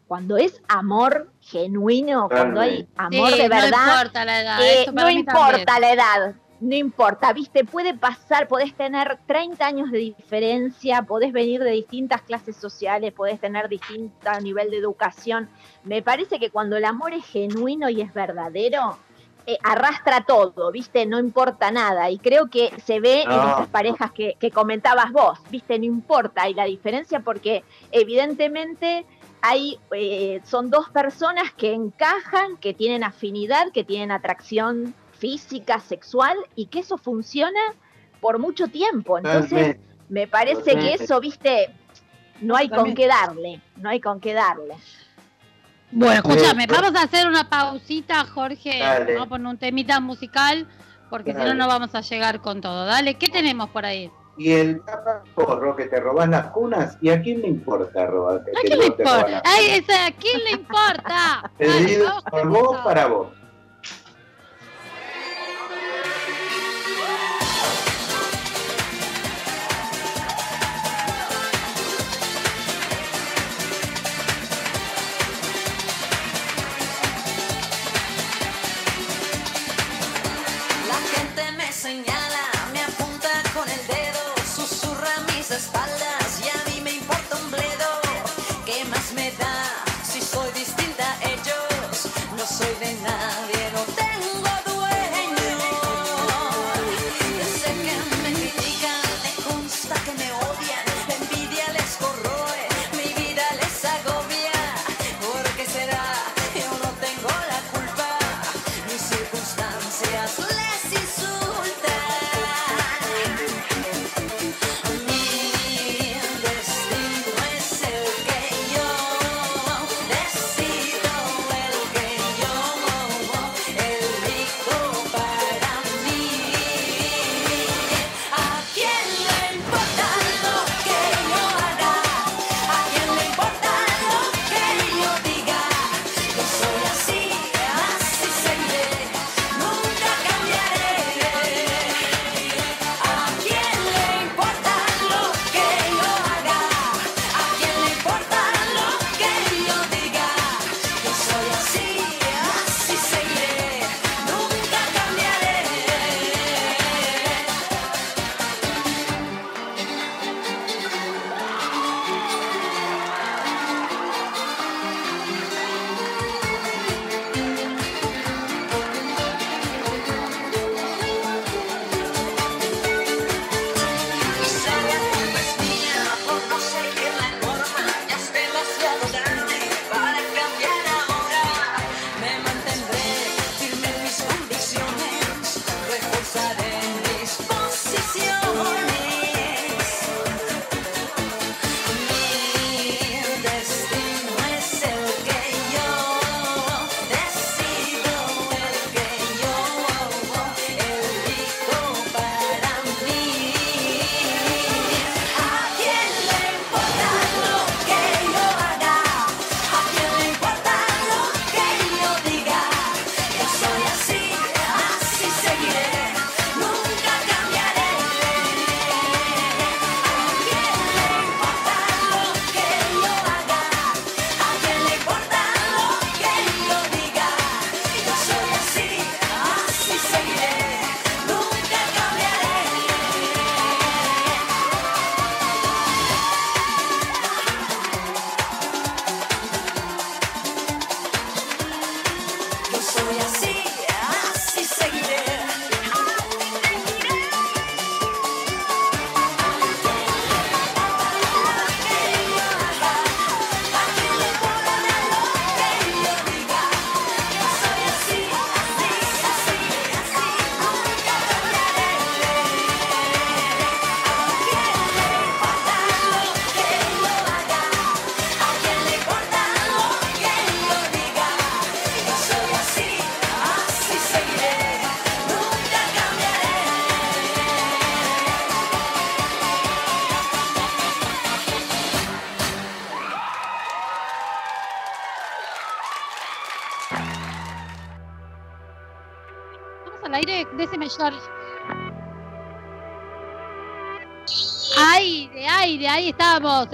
cuando es amor genuino, cuando hay amor de verdad, no importa la edad, eh, no importa la edad, no importa, viste, puede pasar, podés tener 30 años de diferencia, podés venir de distintas clases sociales, podés tener distinto nivel de educación. Me parece que cuando el amor es genuino y es verdadero, eh, arrastra todo, viste, no importa nada. Y creo que se ve en estas parejas que, comentabas vos, viste, no importa. Y la diferencia porque evidentemente hay, eh, son dos personas que encajan, que tienen afinidad, que tienen atracción física, sexual, y que eso funciona por mucho tiempo. Entonces, me parece que eso, viste, no hay con qué darle, no hay con qué darle. Bueno, escúchame, vamos a hacer una pausita, Jorge, vamos a poner un temita musical, porque si no, no vamos a llegar con todo. Dale, ¿qué tenemos por ahí? Y el porro que te robas las cunas, ¿y a quién le importa robar? ¿A quién le importa? Ay, ¿A quién le importa? Pedido por vos para vos.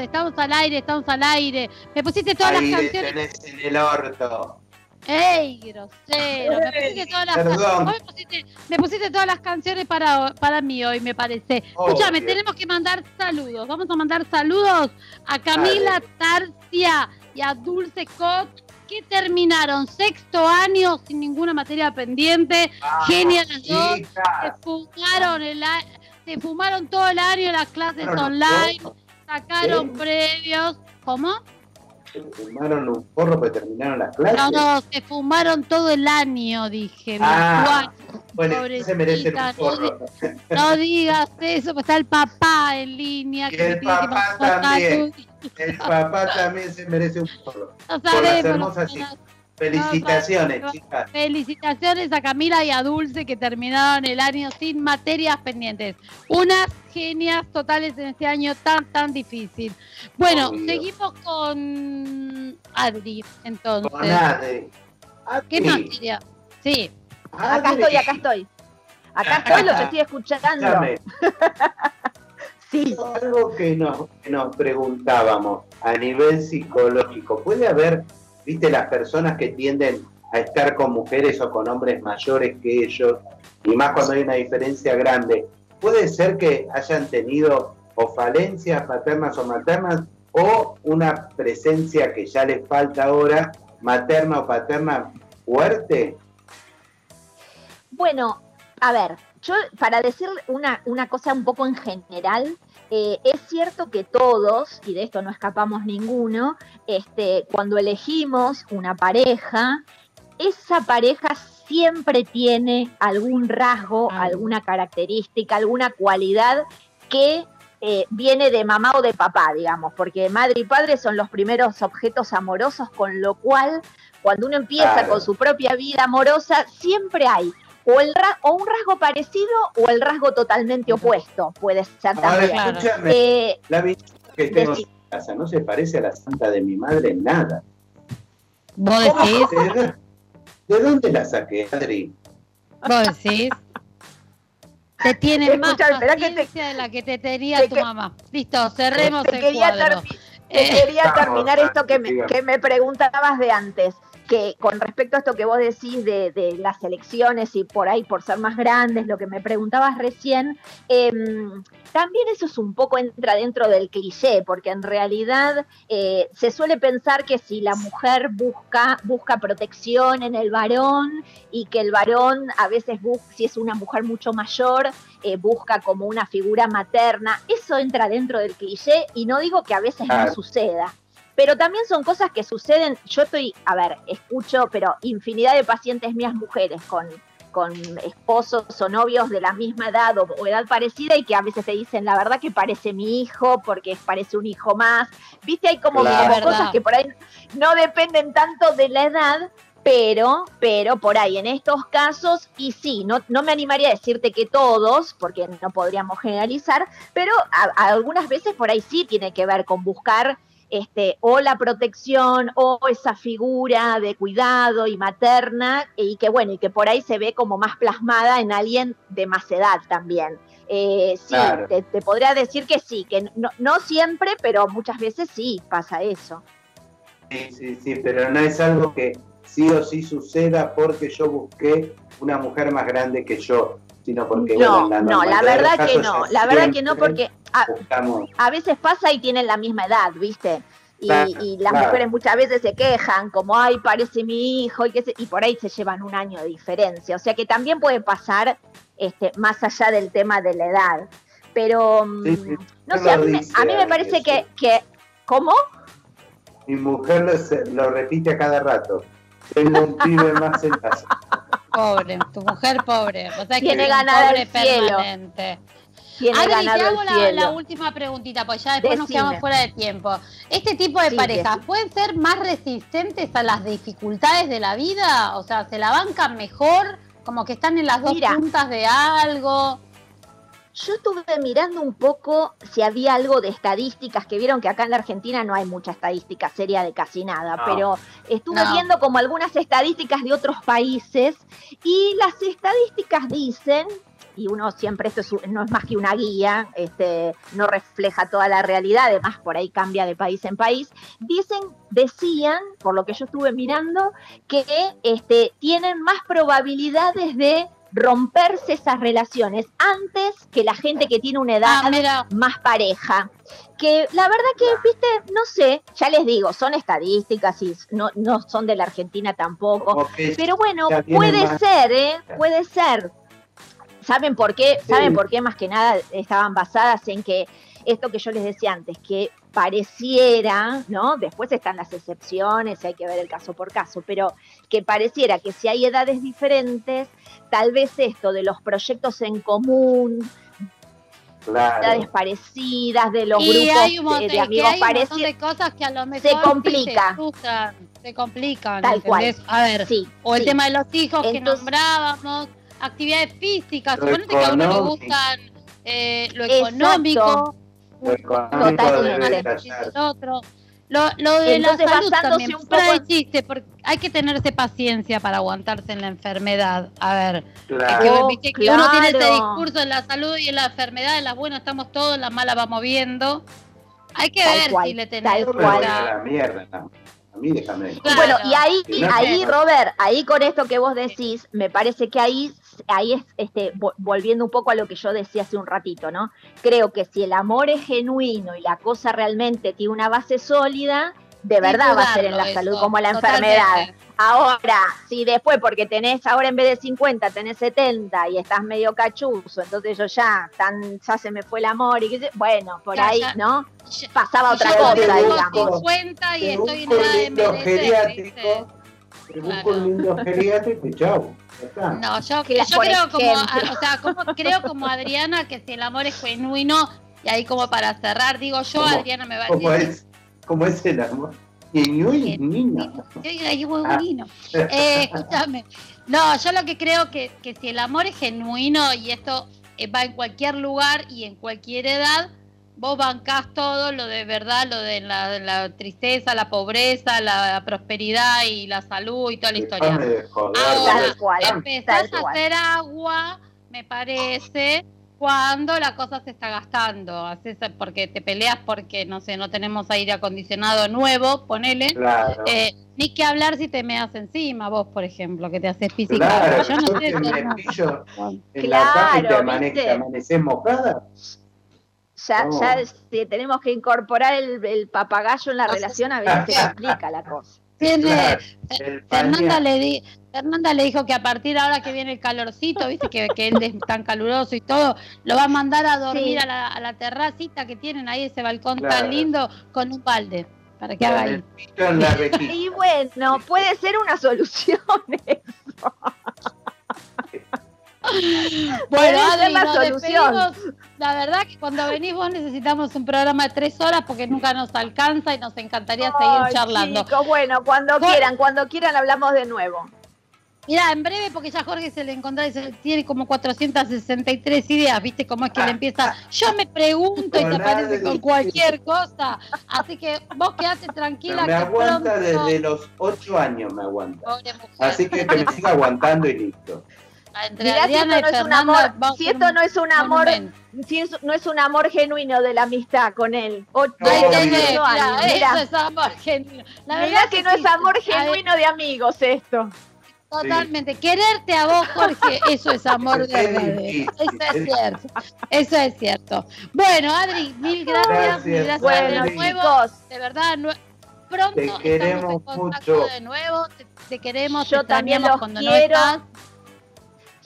Estamos, estamos al aire, estamos al aire. Me pusiste todas las canciones. en el orto. ¡Ey, grosero! Me pusiste todas las, me pusiste, me pusiste todas las canciones para, para mí hoy, me parece. Escúchame, tenemos que mandar saludos. Vamos a mandar saludos a Camila Tarcia y a Dulce Cot que terminaron sexto año sin ninguna materia pendiente. Genial las dos. Se fumaron, el, se fumaron todo el año las clases online. Sacaron previos. ¿Cómo? ¿Se fumaron un porro que terminaron las clases? No, no, se fumaron todo el año, dije. Ah, bueno, se merecen un porro. No, digas eso, pues está el papá en línea. Que, el papá también. El papá también se merece un porro. No sabemos. Felicitaciones, chicas. Felicitaciones a Camila y a Dulce que terminaron el año sin materias pendientes. Unas genias totales en este año tan, tan difícil. Bueno, seguimos con Adri, entonces. Con Adri. ¿Qué materia? Sí. Acá estoy, acá estoy. Acá [LAUGHS] estoy, lo que estoy escuchando. [LAUGHS] sí. Algo que nos, que nos preguntábamos a nivel psicológico, ¿puede haber viste las personas que tienden a estar con mujeres o con hombres mayores que ellos, y más cuando hay una diferencia grande, puede ser que hayan tenido o falencias paternas o maternas o una presencia que ya les falta ahora, materna o paterna fuerte? Bueno, a ver, yo para decir una, una cosa un poco en general, eh, es cierto que todos, y de esto no escapamos ninguno, este, cuando elegimos una pareja, esa pareja siempre tiene algún rasgo, alguna característica, alguna cualidad que eh, viene de mamá o de papá, digamos, porque madre y padre son los primeros objetos amorosos, con lo cual cuando uno empieza con su propia vida amorosa, siempre hay o, el o un rasgo parecido o el rasgo totalmente opuesto, puede ser también. Eh, la que tengo en casa no se parece a la santa de mi madre en nada. ¿Vos decís? ¿De, dónde la saqué, Adri? ¿Vos decís? Te tiene más paciencia de la que te tenía tu mamá. Listo, cerremos el cuadro. Te quería terminar esto que me, que me preguntabas de antes que con respecto a esto que vos decís de, las elecciones y por ahí por ser más grandes, lo que me preguntabas recién, em, también eso es un poco entra dentro del cliché, porque en realidad eh, se suele pensar que si la mujer busca, busca protección en el varón y que el varón a veces, si es una mujer mucho mayor, eh, busca como una figura materna, eso entra dentro del cliché y no digo que a veces no suceda pero también son cosas que suceden, yo estoy, a ver, escucho, pero infinidad de pacientes mías mujeres con, con esposos o novios de la misma edad o, edad parecida y que a veces te dicen, la verdad que parece mi hijo porque parece un hijo más. Viste, hay como, cosas que por ahí no dependen tanto de la edad, pero, pero por ahí en estos casos, y sí, no, no me animaría a decirte que todos, porque no podríamos generalizar, pero algunas veces por ahí sí tiene que ver con buscar este, o la protección o esa figura de cuidado y materna y que bueno, y que por ahí se ve como más plasmada en alguien de más edad también. Eh, sí, te, podría decir que sí, que no, no siempre, pero muchas veces sí pasa eso. Sí, sí, sí, pero no es algo que sí o sí suceda porque yo busqué una mujer más grande que yo, sino porque... No, no, la verdad que no, la verdad que no porque a, veces pasa y tienen la misma edad, ¿viste? Y, las mujeres muchas veces se quejan, como, ay, parece mi hijo, y, que y por ahí se llevan un año de diferencia. O sea que también puede pasar este, más allá del tema de la edad. Pero, mm, no sé, a mí, me, parece que, que, ¿Cómo? Mi mujer lo, repite a cada rato. Tengo un pibe más en casa. Pobre, tu mujer pobre. O sea, Tiene ganado el cielo. Permanente. Tiene Adri, te hago la, la, última preguntita, pues ya después nos quedamos fuera de tiempo. ¿Este tipo de parejas pueden ser más resistentes a las dificultades de la vida? O sea, ¿se la bancan mejor? Como que están en las dos puntas de algo. Yo estuve mirando un poco si había algo de estadísticas, que vieron que acá en la Argentina no hay mucha estadística seria de casi nada, pero estuve viendo como algunas estadísticas de otros países y las estadísticas dicen, y uno siempre esto no es más que una guía, este, no refleja toda la realidad, además por ahí cambia de país en país, dicen, decían, por lo que yo estuve mirando, que este, tienen más probabilidades de romperse esas relaciones antes que la gente que tiene una edad ah, más pareja. Que la verdad que, viste, no sé, ya les digo, son estadísticas y no, no son de la Argentina tampoco. Pero bueno, puede ser, ¿eh? Puede ser. ¿Saben por qué? ¿Saben por qué más que nada estaban basadas en que esto que yo les decía antes, que pareciera, ¿no? Después están las excepciones, hay que ver el caso por caso, pero que pareciera que si hay edades diferentes, tal vez esto de los proyectos en común, edades parecidas, de los grupos de, amigos parecidos, de cosas que a lo mejor se complica. Se, complican. Tal cual. A ver, o el tema de los hijos que nombrábamos, actividades físicas, suponete que a uno le gustan eh, lo económico. Lo otro. Lo, lo de la salud también, un poco... porque hay que tenerse paciencia para aguantarse en la enfermedad. A ver, claro, que, que uno tiene este discurso en la salud y en la enfermedad, en las buenas estamos todos, en las malas vamos viendo. Hay que ver si le tenés la mierda. Bueno, y ahí, ahí, Robert, ahí con esto que vos decís, me parece que ahí, ahí es, este, volviendo un poco a lo que yo decía hace un ratito, ¿no? Creo que si el amor es genuino y la cosa realmente tiene una base sólida, de verdad va a ser en la salud como la enfermedad. Ahora, si después, porque tenés ahora en vez de 50, tenés 70 y estás medio cachuzo, entonces yo ya, tan, ya se me fue el amor y bueno, por ahí, ¿no? Pasaba otra cosa, digamos. 50 y estoy en. Te busco un lindo geriátrico y chau. No, yo, yo creo como, o sea, como, creo como Adriana que si el amor es genuino, y ahí como para cerrar, digo yo, Adriana me va a decir. ¿Cómo es el amor? Genuino. Eh, escúchame. No, yo lo que creo que, que si el amor es genuino y esto eh, va en cualquier lugar y en cualquier edad, vos bancás todo lo de verdad, lo de la, tristeza, la pobreza, la prosperidad y la salud y toda la historia. Ahora, empezás a hacer agua, me parece, cuando la cosa se está gastando, haces porque te peleas porque, no sé, no tenemos aire acondicionado nuevo, ponele. Eh, ni que hablar si te meas encima, vos, por ejemplo, que te haces física. Claro, yo no sé. Me pillo en la y te, amaneces mojada. Ya, ya si tenemos que incorporar el, el papagayo en la relación, a veces se [LAUGHS] complica la cosa. Tiene, Fernanda, le di, Fernanda le dijo que a partir de ahora que viene el calorcito, viste que, que él es tan caluroso y todo, lo va a mandar a dormir a, la, a, la, terracita que tienen ahí, ese balcón tan lindo, con un balde, para que haga ahí. [LAUGHS] Y bueno, puede ser una solución [LAUGHS] eso. [LAUGHS] bueno, Adri, la solución. La verdad que cuando venís vos necesitamos un programa de tres horas porque nunca nos alcanza y nos encantaría seguir charlando. bueno, cuando quieran, cuando quieran hablamos de nuevo. Mira, en breve, porque ya Jorge se le encontró y se, tiene como 463 ideas, ¿viste cómo es que le empieza? Yo me pregunto y te aparece con cualquier cosa. Así que vos quedate tranquila. me aguanta desde los 8 años, me aguanta. Así que que me siga aguantando y listo. Mirá, si esto, no es un amor, si esto no es un amor, si no es un amor genuino de la amistad con él. Ocho, años, Eso es amor genuino. mirá que, no es amor genuino de amigos esto. Totalmente. Quererte a vos, Jorge, [LAUGHS] eso es amor verdadero. Eso es cierto. Eso es cierto. Bueno, Adri, mil gracias. Mil gracias bueno, de nuevo. De verdad, pronto. Te queremos mucho. De nuevo, te, queremos. Yo también los quiero.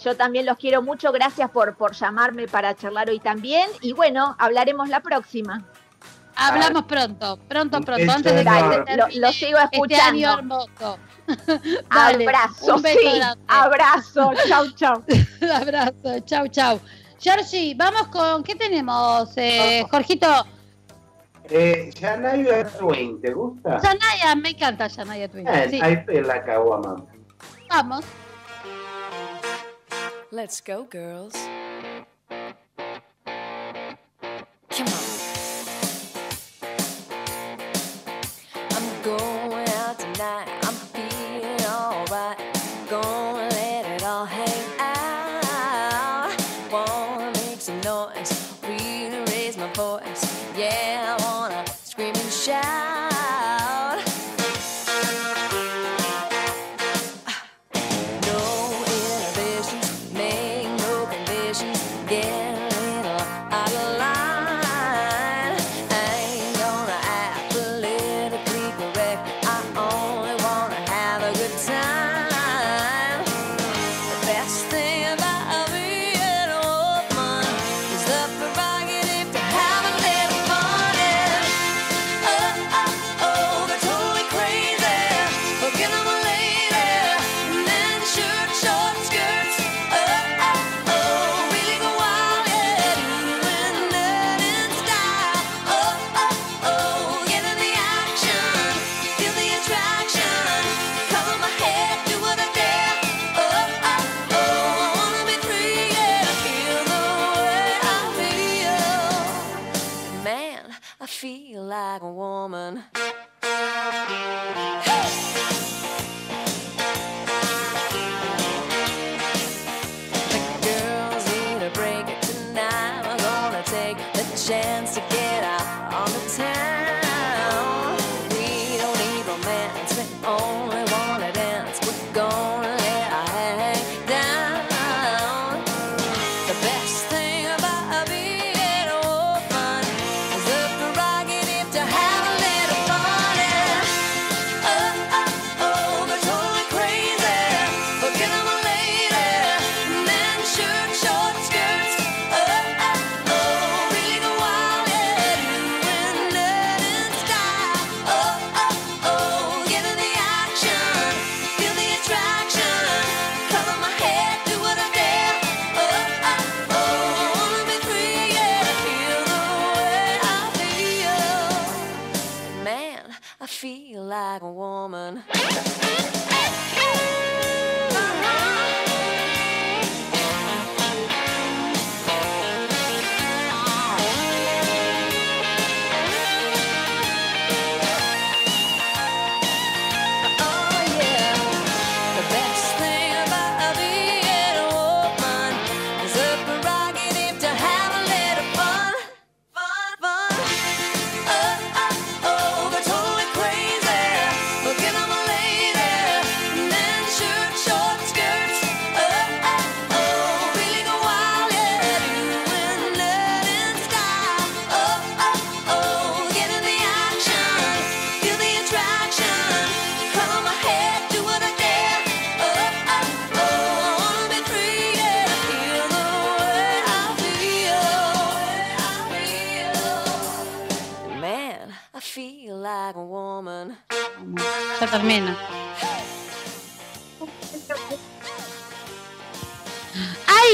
Yo también los quiero mucho. Gracias por, por llamarme para charlar hoy también. Y bueno, hablaremos la próxima. Hablamos pronto, pronto, pronto. Antes de que lo, lo, sigo este escuchando. hermoso. [LAUGHS] abrazo, un beso sí, abrazo, chau, chau. [LAUGHS] abrazo, chau, chau. Georgie, vamos con, ¿qué tenemos, eh, Jorgito? Eh, Shania Twain, ¿te gusta? Shania, me encanta Shania Twain. Eh, sí. Ahí la caguama. Vamos. Let's go, girls.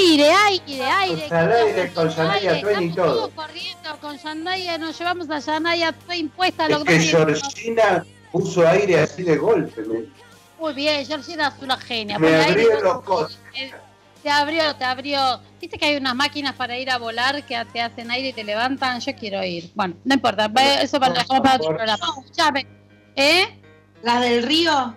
Aire, aire, aire. Al aire con Sanaya Twain y todo. corriendo con Sanaya, nos llevamos a Sanaya Twain puesta. Es que Georgina puso aire así de golpe. Muy bien, Georgina es una genia. Me abrió los cosas. Te abrió, te abrió. Viste que hay unas máquinas para ir a volar que te hacen aire y te levantan. Yo quiero ir. Bueno, no importa. Eso para, para otro programa. Escuchame. ¿Eh? ¿La del río?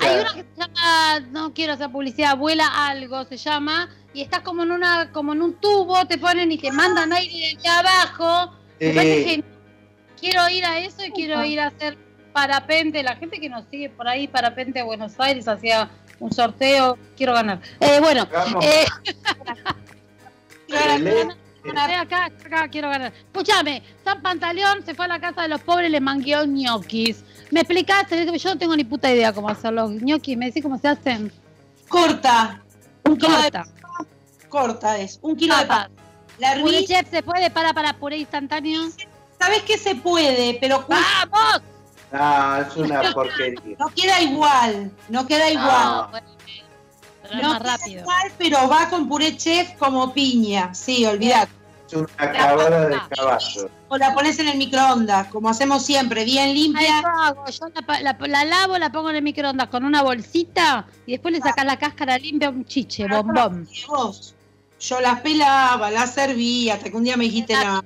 Hay una que se llama, no quiero hacer publicidad, vuela algo, se llama, y estás como en una, como en un tubo, te ponen y te mandan aire de abajo. quiero ir a eso y quiero ir a hacer parapente. La gente que nos sigue por ahí, parapente a Buenos Aires, hacía un sorteo, quiero ganar. Eh, bueno, eh, [LAUGHS] acá, acá quiero ganar. Escúchame, San Pantaleón se fue a la casa de los pobres y le mangueó ñoquis. ¿Me explicaste? Yo no tengo ni puta idea cómo hacer los ñoquis. ¿Me decís cómo se hacen? Corta. Un corta. Corta es. Un kilo de papa. La hervís. chef se puede para para puré instantáneo? ¿Sabes que se puede? Pero ¡Vamos! No, es una [LAUGHS] porquería. No queda igual. No queda igual. No, más rápido. Igual, pero va con puré chef como piña. Sí, olvidate. Es una acabada de caballo. O la pones en el microondas, como hacemos siempre, bien limpia. Yo la, lavo, la pongo en el microondas con una bolsita y después le sacas la cáscara limpia un chiche, bombón. Yo las pelaba, las servía, hasta que un día me dijiste la,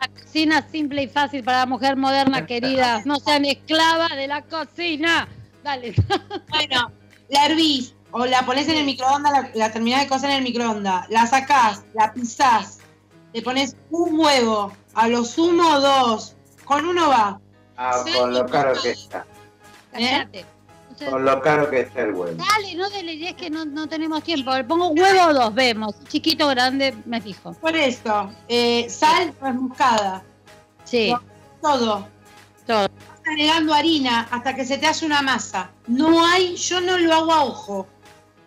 la cocina simple y fácil para la mujer moderna, [LAUGHS] querida. No sean esclavas de la cocina. Dale. [LAUGHS] Bueno, la hervís o la pones en el microondas, la, la terminás de cocer en el microondas, la sacás, la pisás, le pones un huevo, a lo sumo dos. Con uno va. Ah, con lo caro que está. ¿Eh? Con lo caro que está el huevo. Dale, no dele, es que no, no tenemos tiempo. Le pongo huevo o dos, vemos. Chiquito, grande, me fijo. Por eso, eh, sal muscada. Sí. Todo. Todo. Vas agregando harina hasta que se te hace una masa. No hay, yo no lo hago a ojo.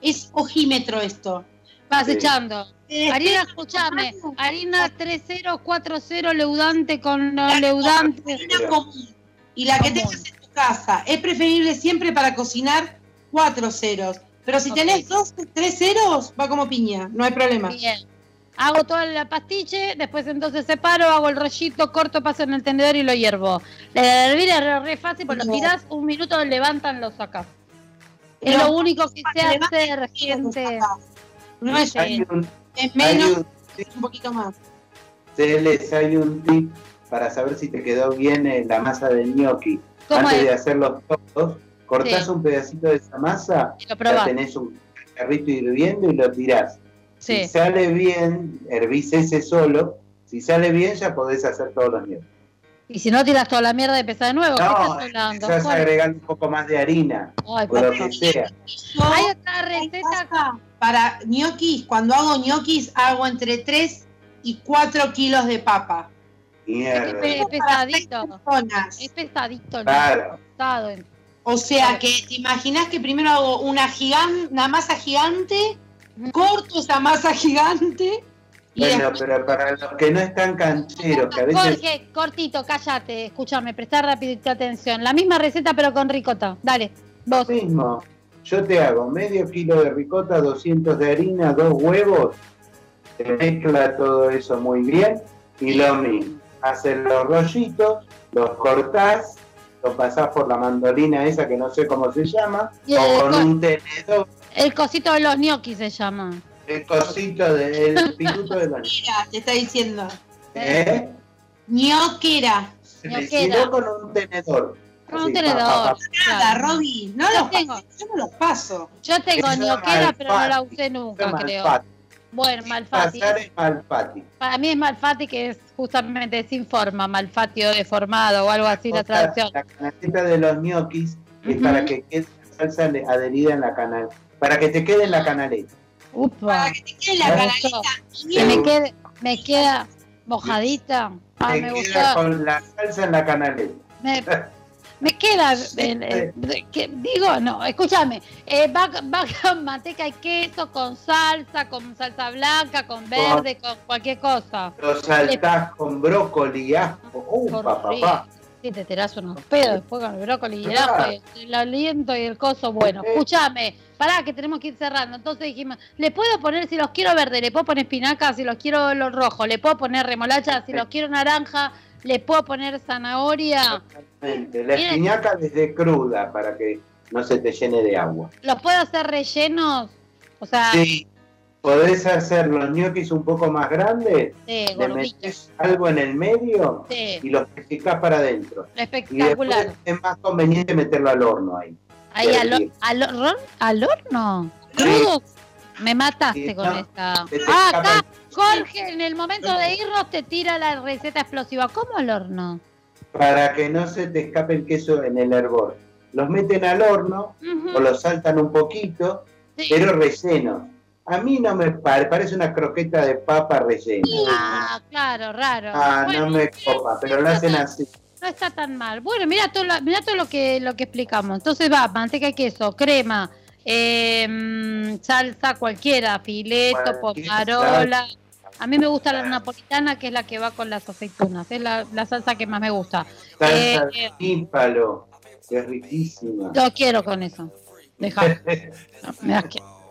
Es ojímetro esto. Vas echando. Eh, harina, escúchame, harina 3040 leudante con leudante. Y la que tengas en tu casa. Es preferible siempre para cocinar cuatro ceros. Pero si tenés dos, tres ceros, va como piña, no hay problema. Bien. Hago toda la pastiche, después entonces separo, hago el rollito, corto, paso en el tendedor y lo hiervo. La hervir es re fácil, porque lo tirás un minuto, levantan, lo sacas. Es lo único que se hace, gente. No es, es menos, es un poquito más. les hay un tip para saber si te quedó bien eh, la masa de gnocchi. Antes de hacerlos todos, cortás un pedacito de esa masa, ya tenés un carrito hirviendo y lo tirás. Si sale bien, hervís ese solo. Si sale bien, ya podés hacer todos los gnocchi. Y si no tiras toda la mierda de empezar de nuevo, no, ¿qué estás hablando? Estás agregando un poco más de harina, Ay, o lo que sea. Hay otra receta para ñoquis. Cuando hago ñoquis, hago entre 3 y 4 kilos de papa. Mierda. Es pesadito. Es pesadito. Claro. O sea que te imaginas que primero hago una, gigante, una masa gigante, corto esa masa gigante bueno, pero para los que no están cancheros, que a veces... Jorge, cortito, cállate, escúchame, presta rápido atención. La misma receta pero con ricota, dale, vos. Lo mismo, yo te hago medio kilo de ricota, 200 de harina, dos huevos, te mezcla todo eso muy bien y lo mismo, haces los rollitos, los cortás, los pasás por la mandolina esa que no sé cómo se llama, o con un tenedor. El cosito de los gnocchi se llama. El cosito del piluto de la te está diciendo. ¿Eh? Ñoquera. Con un tenedor. Con un tenedor. Nada, Robbie. No los tengo. Yo no los paso. Yo tengo ñoquera, pero no la usé nunca, creo. Bueno, malfati. es malfati. Para mí es malfati que es justamente sin forma, malfati o deformado o algo así la traducción. La canaleta de los ñoquis es para que quede la salsa adherida en la canal, para que te quede en la canaleta. Upa. Para que te quede la canaleta. Que me quede, me queda mojadita. Ah, me, gusta. con la salsa en la canaleta. Me, me queda, eh, eh, que, digo, no, escúchame, eh, va, va, con manteca y queso, con salsa, con salsa blanca, con verde, con, cualquier cosa. Lo saltás con brócoli y ajo. Upa, papá. Sí, te tirás unos pedos después con el brócoli y el ajo, el aliento y el coso. Bueno, escúchame, pará que tenemos que ir cerrando. Entonces dijimos, le puedo poner, si los quiero verde, le puedo poner espinaca, si los quiero los rojos, le puedo poner remolacha, si los quiero naranja, le puedo poner zanahoria. La espinaca desde cruda para que no se te llene de agua. ¿Los puedo hacer rellenos? O sea, sí. Podés hacer los ñoquis un poco más grandes, sí, le metes algo en el medio y los pescás para adentro. Espectacular. Y es más conveniente meterlo al horno ahí. Ahí al, al, al, horno. Crudo. Me mataste con esta. Ah, acá Jorge en el momento de irnos te tira la receta explosiva. ¿Cómo al horno? Para que no se te escape el queso en el hervor. Los meten al horno o los saltan un poquito, pero rellenos a mí no me parece una croqueta de papa rellena. Ah, claro, raro. Ah, no me copa, pero lo hacen así. No está tan mal. Bueno, mira todo, lo, mira todo lo que lo que explicamos. Entonces va, manteca y queso, crema, em, salsa cualquiera, fileto, pomarola. A mí me gusta la napolitana, que es la que va con las aceitunas. Es la, salsa que más me gusta. Salsa eh, que es riquísima. Yo quiero con eso. Deja. [LAUGHS]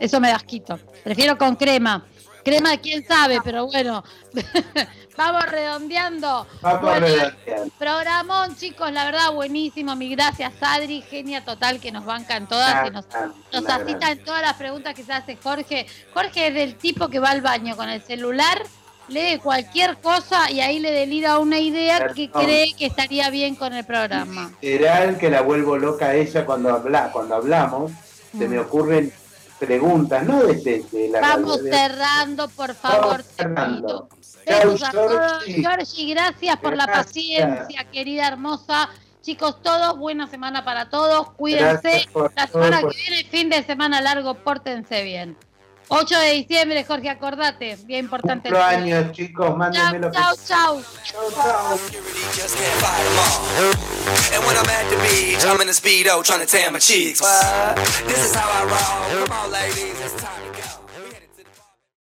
eso me da asquito. Prefiero con crema. Crema, quién sabe, pero bueno. [LAUGHS] Vamos redondeando. Vamos redondeando. Programón, chicos, la verdad, buenísimo. Mi gracias, Adri, genia total, que nos banca en todas, que nos, nos asista en todas las preguntas que se hace Jorge. Jorge es del tipo que va al baño con el celular, lee cualquier cosa y ahí le delira una idea que cree que estaría bien con el programa. Literal que la vuelvo loca a ella cuando habla, cuando hablamos, se me mm. ocurren preguntas, ¿no? De, la Vamos cerrando, por favor. Cerrando. gracias por la paciencia, querida hermosa. Chicos, todos, buena semana para todos. Cuídense. La semana que viene, fin de semana largo, pórtense bien. 8 de diciembre, Jorge, acordate, bien importante. Cumplo años, chicos, mándenme lo chau, chau, chau. Chau,